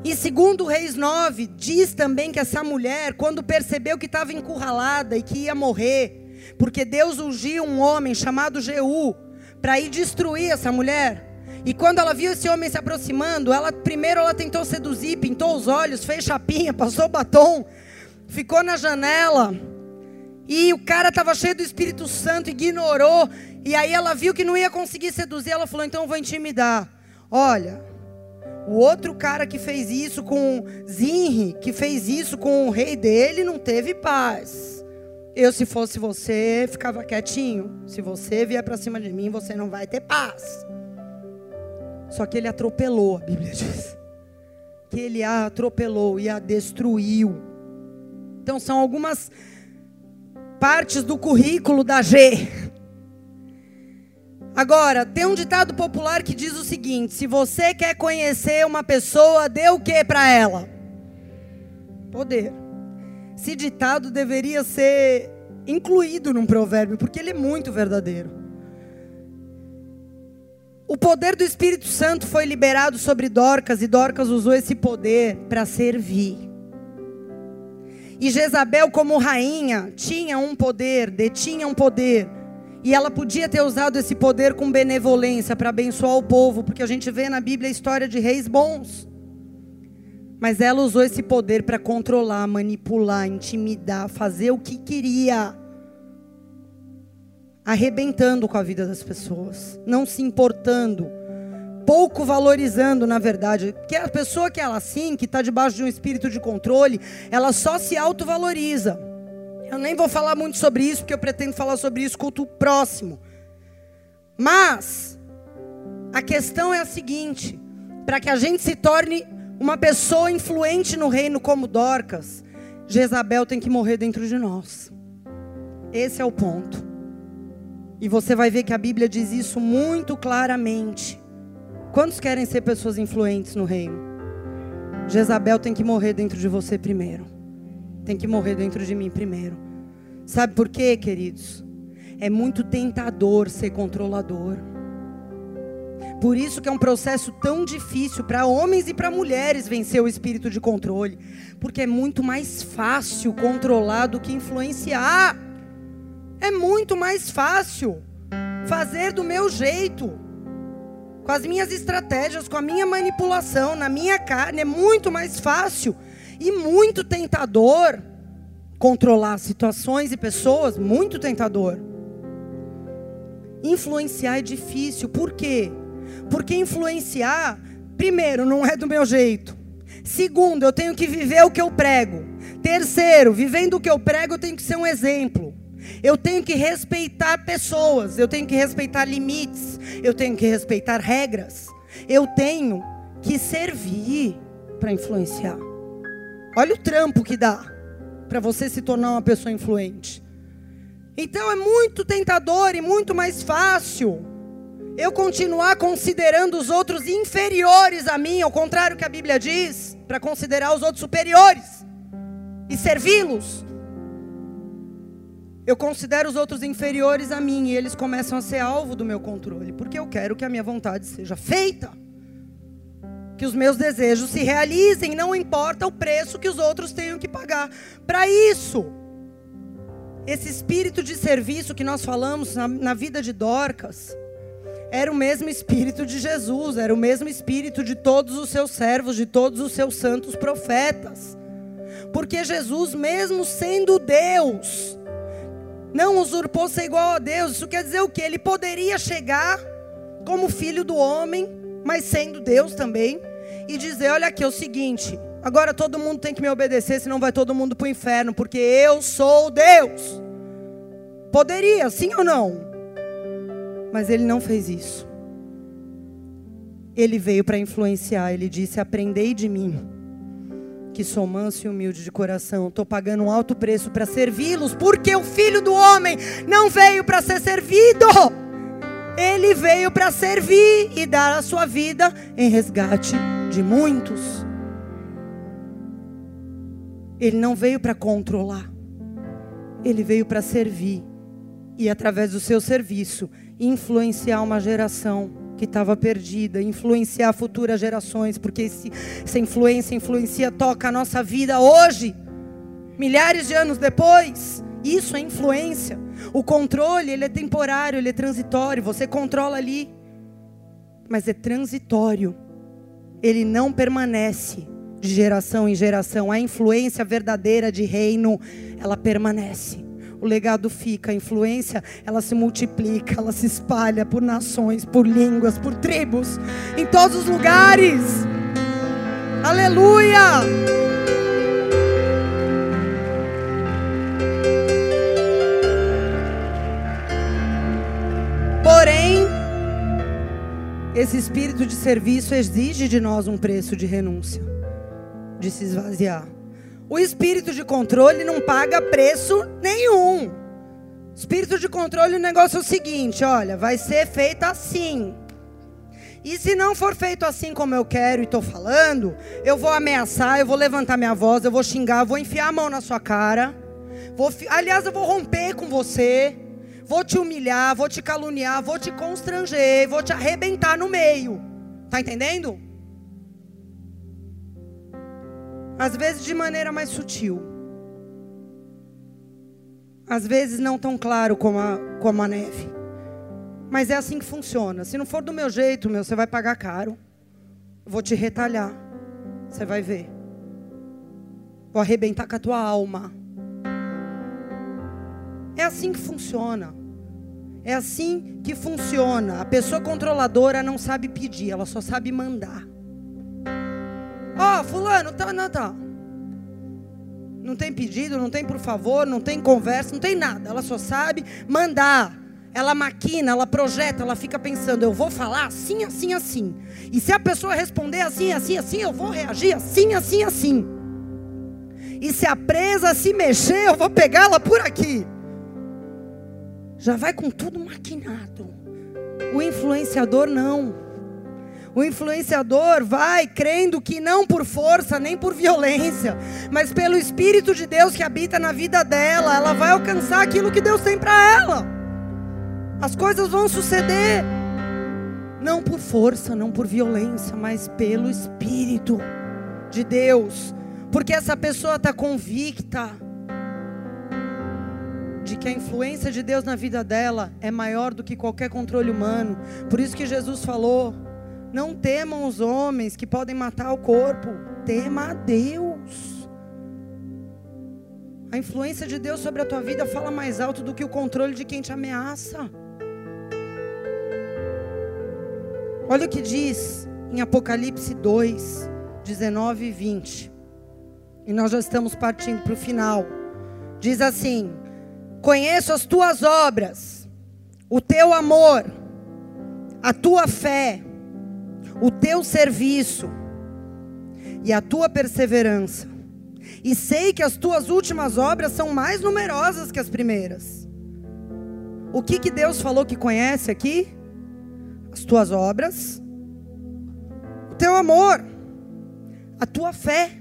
Speaker 1: E segundo Reis 9, diz também que essa mulher, quando percebeu que estava encurralada e que ia morrer, porque Deus ungiu um homem chamado Jeú para ir destruir essa mulher. E quando ela viu esse homem se aproximando, ela primeiro ela tentou seduzir, pintou os olhos, fez chapinha, *laughs* passou batom, ficou na janela e o cara estava cheio do Espírito Santo, ignorou. E aí ela viu que não ia conseguir seduzir. Ela falou: então eu vou intimidar. Olha, o outro cara que fez isso com Zinri, que fez isso com o rei dele, não teve paz. Eu, se fosse você, ficava quietinho. Se você vier para cima de mim, você não vai ter paz. Só que ele atropelou, a Bíblia *laughs* diz. Que ele a atropelou e a destruiu. Então são algumas partes do currículo da G. Agora, tem um ditado popular que diz o seguinte: se você quer conhecer uma pessoa, dê o que para ela? Poder. Esse ditado deveria ser incluído num provérbio, porque ele é muito verdadeiro. O poder do Espírito Santo foi liberado sobre Dorcas e Dorcas usou esse poder para servir. E Jezabel, como rainha, tinha um poder, detinha um poder. E ela podia ter usado esse poder com benevolência para abençoar o povo, porque a gente vê na Bíblia a história de reis bons. Mas ela usou esse poder para controlar, manipular, intimidar, fazer o que queria. Arrebentando com a vida das pessoas, não se importando pouco valorizando, na verdade. Porque a pessoa que ela assim, que está debaixo de um espírito de controle, ela só se autovaloriza. Eu nem vou falar muito sobre isso, porque eu pretendo falar sobre isso culto próximo. Mas, a questão é a seguinte: para que a gente se torne uma pessoa influente no reino como Dorcas, Jezabel tem que morrer dentro de nós. Esse é o ponto. E você vai ver que a Bíblia diz isso muito claramente. Quantos querem ser pessoas influentes no reino? Jezabel tem que morrer dentro de você primeiro. Tem que morrer dentro de mim primeiro. Sabe por quê, queridos? É muito tentador ser controlador. Por isso que é um processo tão difícil para homens e para mulheres vencer o espírito de controle, porque é muito mais fácil controlar do que influenciar. É muito mais fácil fazer do meu jeito com as minhas estratégias, com a minha manipulação, na minha carne, é muito mais fácil e muito tentador controlar situações e pessoas, muito tentador. Influenciar é difícil, por quê? Porque influenciar, primeiro, não é do meu jeito. Segundo, eu tenho que viver o que eu prego. Terceiro, vivendo o que eu prego, eu tenho que ser um exemplo. Eu tenho que respeitar pessoas, eu tenho que respeitar limites, eu tenho que respeitar regras. Eu tenho que servir para influenciar. Olha o trampo que dá para você se tornar uma pessoa influente. Então é muito tentador e muito mais fácil eu continuar considerando os outros inferiores a mim, ao contrário que a Bíblia diz, para considerar os outros superiores e servi-los, eu considero os outros inferiores a mim e eles começam a ser alvo do meu controle, porque eu quero que a minha vontade seja feita. Que os meus desejos se realizem, não importa o preço que os outros tenham que pagar. Para isso, esse espírito de serviço que nós falamos na, na vida de Dorcas, era o mesmo espírito de Jesus, era o mesmo espírito de todos os seus servos, de todos os seus santos profetas. Porque Jesus, mesmo sendo Deus, não usurpou ser igual a Deus. Isso quer dizer o que? Ele poderia chegar como filho do homem, mas sendo Deus também, e dizer: Olha aqui, é o seguinte, agora todo mundo tem que me obedecer, senão vai todo mundo para o inferno, porque eu sou Deus. Poderia, sim ou não? Mas ele não fez isso. Ele veio para influenciar, ele disse: Aprendei de mim que sou manso e humilde de coração. Estou pagando um alto preço para servi-los, porque o filho do homem não veio para ser servido. Ele veio para servir e dar a sua vida em resgate de muitos. Ele não veio para controlar. Ele veio para servir e através do seu serviço influenciar uma geração que estava perdida, influenciar futuras gerações, porque esse, essa influência influencia, toca a nossa vida hoje, milhares de anos depois. Isso é influência. O controle, ele é temporário, ele é transitório, você controla ali, mas é transitório. Ele não permanece de geração em geração. A influência verdadeira de reino, ela permanece o legado fica, a influência, ela se multiplica, ela se espalha por nações, por línguas, por tribos, em todos os lugares. Aleluia! Porém, esse espírito de serviço exige de nós um preço de renúncia, de se esvaziar. O espírito de controle não paga preço nenhum. Espírito de controle, o negócio é o seguinte: olha, vai ser feito assim. E se não for feito assim como eu quero e estou falando, eu vou ameaçar, eu vou levantar minha voz, eu vou xingar, eu vou enfiar a mão na sua cara. Vou, aliás, eu vou romper com você. Vou te humilhar, vou te caluniar, vou te constranger, vou te arrebentar no meio. Tá entendendo? Às vezes de maneira mais sutil. Às vezes não tão claro como a, como a neve. Mas é assim que funciona. Se não for do meu jeito, meu, você vai pagar caro. vou te retalhar. Você vai ver. Vou arrebentar com a tua alma. É assim que funciona. É assim que funciona. A pessoa controladora não sabe pedir, ela só sabe mandar. Ó, oh, fulano, tá, não tá. Não tem pedido, não tem por favor, não tem conversa, não tem nada. Ela só sabe mandar. Ela maquina, ela projeta, ela fica pensando, eu vou falar assim, assim, assim. E se a pessoa responder assim, assim, assim, eu vou reagir assim, assim, assim. E se a presa se mexer, eu vou pegá-la por aqui. Já vai com tudo maquinado. O influenciador não. O influenciador vai crendo que não por força, nem por violência, mas pelo Espírito de Deus que habita na vida dela, ela vai alcançar aquilo que Deus tem para ela. As coisas vão suceder, não por força, não por violência, mas pelo Espírito de Deus, porque essa pessoa está convicta de que a influência de Deus na vida dela é maior do que qualquer controle humano. Por isso que Jesus falou não temam os homens que podem matar o corpo, tema a Deus. A influência de Deus sobre a tua vida fala mais alto do que o controle de quem te ameaça. Olha o que diz em Apocalipse 2, 19 e 20. E nós já estamos partindo para o final. Diz assim: Conheço as tuas obras, o teu amor, a tua fé o teu serviço e a tua perseverança. E sei que as tuas últimas obras são mais numerosas que as primeiras. O que, que Deus falou que conhece aqui? as tuas obras, o teu amor, a tua fé,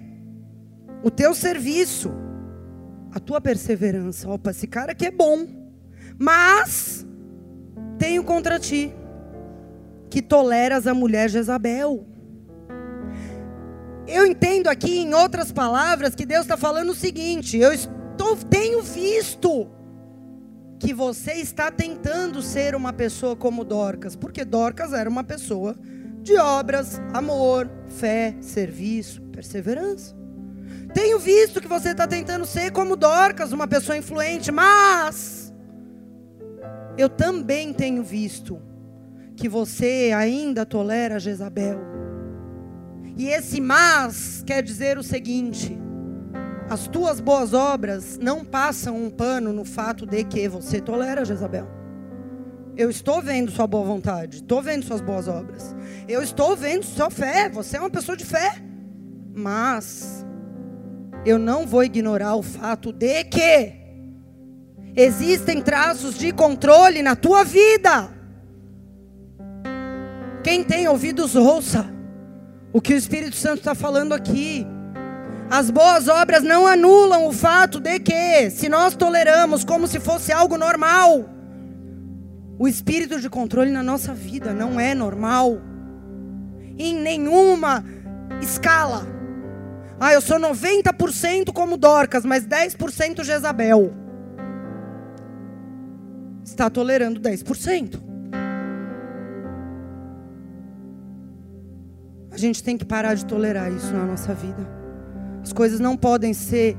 Speaker 1: o teu serviço, a tua perseverança. Opa, esse cara aqui é bom, mas tenho contra ti que toleras a mulher Jezabel. Eu entendo aqui, em outras palavras, que Deus está falando o seguinte: eu estou, tenho visto que você está tentando ser uma pessoa como Dorcas, porque Dorcas era uma pessoa de obras, amor, fé, serviço, perseverança. Tenho visto que você está tentando ser como Dorcas, uma pessoa influente, mas eu também tenho visto que você ainda tolera Jezabel. E esse mas quer dizer o seguinte: as tuas boas obras não passam um pano no fato de que você tolera Jezabel. Eu estou vendo sua boa vontade, estou vendo suas boas obras. Eu estou vendo sua fé, você é uma pessoa de fé. Mas eu não vou ignorar o fato de que existem traços de controle na tua vida. Quem tem ouvidos, ouça o que o Espírito Santo está falando aqui. As boas obras não anulam o fato de que, se nós toleramos como se fosse algo normal, o espírito de controle na nossa vida não é normal, em nenhuma escala. Ah, eu sou 90% como Dorcas, mas 10% Jezabel. Está tolerando 10%. A gente tem que parar de tolerar isso na nossa vida. As coisas não podem ser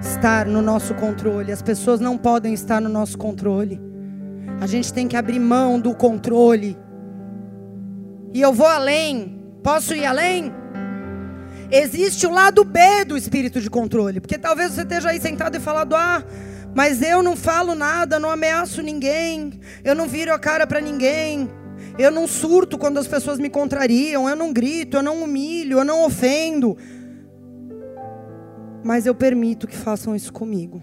Speaker 1: estar no nosso controle, as pessoas não podem estar no nosso controle. A gente tem que abrir mão do controle. E eu vou além. Posso ir além? Existe o lado B do espírito de controle, porque talvez você esteja aí sentado e falado: "Ah, mas eu não falo nada, não ameaço ninguém, eu não viro a cara para ninguém, eu não surto quando as pessoas me contrariam, eu não grito, eu não humilho, eu não ofendo mas eu permito que façam isso comigo.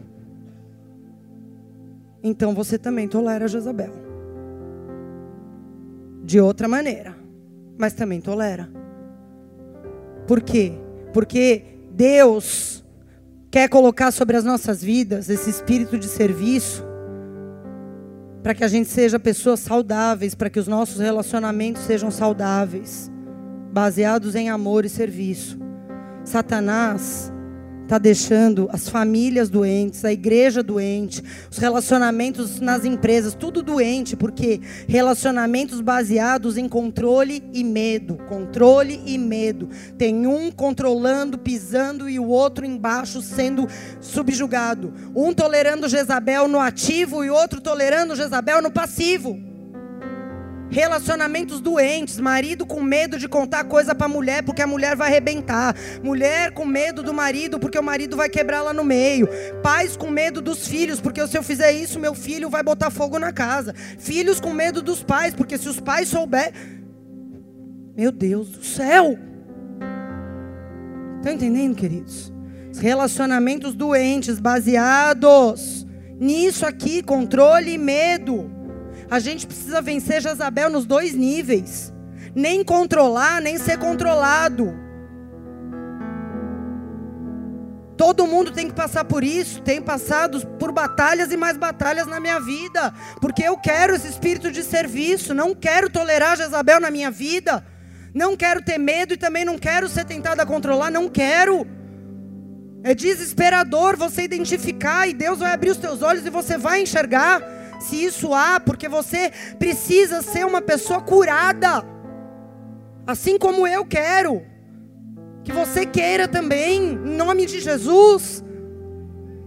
Speaker 1: Então você também tolera Jezabel. De outra maneira, mas também tolera. Por quê? Porque Deus quer colocar sobre as nossas vidas esse espírito de serviço para que a gente seja pessoas saudáveis, para que os nossos relacionamentos sejam saudáveis, baseados em amor e serviço. Satanás está deixando as famílias doentes, a igreja doente, os relacionamentos nas empresas, tudo doente, porque relacionamentos baseados em controle e medo, controle e medo. Tem um controlando, pisando e o outro embaixo sendo subjugado. Um tolerando Jezabel no ativo e outro tolerando Jezabel no passivo. Relacionamentos doentes, marido com medo de contar coisa para mulher porque a mulher vai arrebentar, mulher com medo do marido porque o marido vai quebrar lá no meio, pais com medo dos filhos porque se eu fizer isso meu filho vai botar fogo na casa, filhos com medo dos pais porque se os pais souber, meu Deus do céu, estão entendendo, queridos? Relacionamentos doentes baseados nisso aqui, controle e medo. A gente precisa vencer Jezabel nos dois níveis. Nem controlar, nem ser controlado. Todo mundo tem que passar por isso. Tenho passado por batalhas e mais batalhas na minha vida. Porque eu quero esse espírito de serviço. Não quero tolerar Jezabel na minha vida. Não quero ter medo e também não quero ser tentado a controlar. Não quero. É desesperador você identificar e Deus vai abrir os teus olhos e você vai enxergar se isso há, porque você precisa ser uma pessoa curada, assim como eu quero, que você queira também, em nome de Jesus,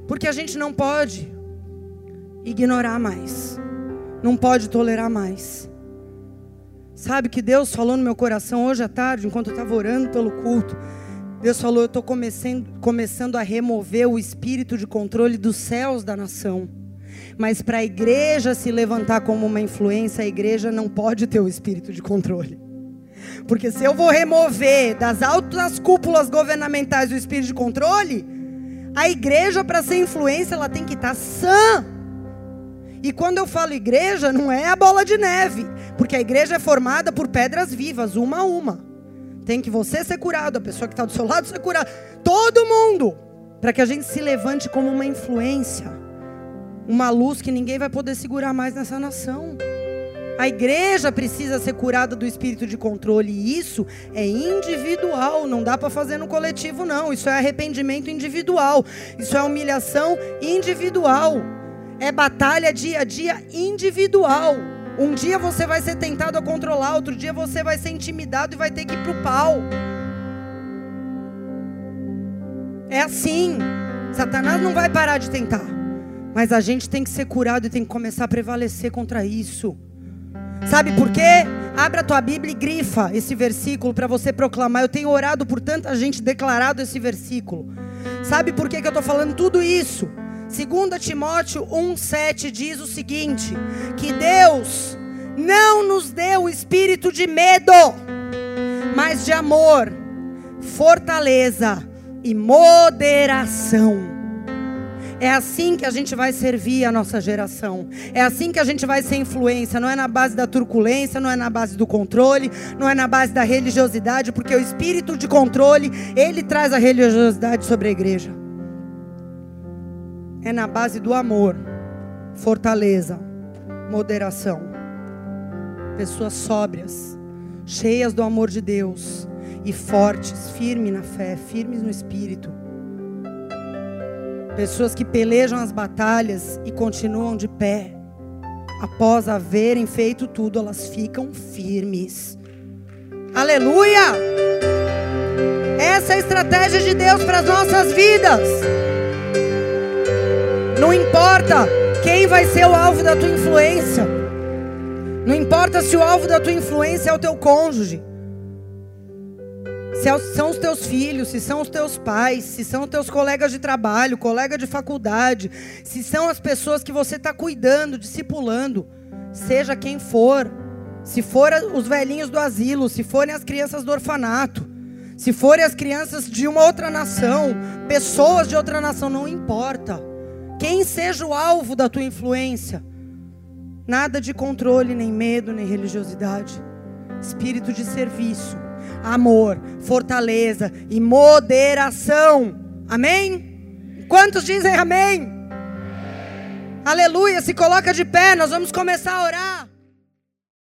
Speaker 1: porque a gente não pode ignorar mais, não pode tolerar mais. Sabe que Deus falou no meu coração hoje à tarde, enquanto eu estava orando pelo culto. Deus falou: Eu estou começando, começando a remover o espírito de controle dos céus da nação. Mas para a igreja se levantar como uma influência, a igreja não pode ter o espírito de controle. Porque se eu vou remover das altas cúpulas governamentais o espírito de controle, a igreja para ser influência, ela tem que estar tá sã. E quando eu falo igreja, não é a bola de neve, Porque a igreja é formada por pedras vivas, uma a uma. Tem que você ser curado, a pessoa que está do seu lado ser curada. Todo mundo. Para que a gente se levante como uma influência. Uma luz que ninguém vai poder segurar mais nessa nação. A igreja precisa ser curada do espírito de controle. E isso é individual. Não dá para fazer no coletivo, não. Isso é arrependimento individual. Isso é humilhação individual. É batalha dia a dia individual. Um dia você vai ser tentado a controlar, outro dia você vai ser intimidado e vai ter que ir pro pau. É assim. Satanás não vai parar de tentar. Mas a gente tem que ser curado e tem que começar a prevalecer contra isso. Sabe por quê? Abra a tua Bíblia e grifa esse versículo para você proclamar. Eu tenho orado por tanta gente declarado esse versículo. Sabe por que, que eu estou falando tudo isso? 2 Timóteo 1,7 diz o seguinte: que Deus não nos deu o espírito de medo, mas de amor, fortaleza e moderação. É assim que a gente vai servir a nossa geração. É assim que a gente vai ser influência. Não é na base da turculência, não é na base do controle, não é na base da religiosidade, porque o espírito de controle, ele traz a religiosidade sobre a igreja. É na base do amor, fortaleza, moderação. Pessoas sóbrias, cheias do amor de Deus e fortes, firmes na fé, firmes no espírito Pessoas que pelejam as batalhas e continuam de pé. Após haverem feito tudo, elas ficam firmes. Aleluia! Essa é a estratégia de Deus para as nossas vidas. Não importa quem vai ser o alvo da tua influência. Não importa se o alvo da tua influência é o teu cônjuge se é são os teus filhos, se são os teus pais, se são os teus colegas de trabalho, colega de faculdade, se são as pessoas que você está cuidando, discipulando, seja quem for, se forem os velhinhos do asilo, se forem as crianças do orfanato, se forem as crianças de uma outra nação, pessoas de outra nação, não importa. Quem seja o alvo da tua influência, nada de controle, nem medo, nem religiosidade, espírito de serviço amor, fortaleza e moderação. Amém? Quantos dizem amém? Aleluia, se coloca de pé, nós vamos começar a orar.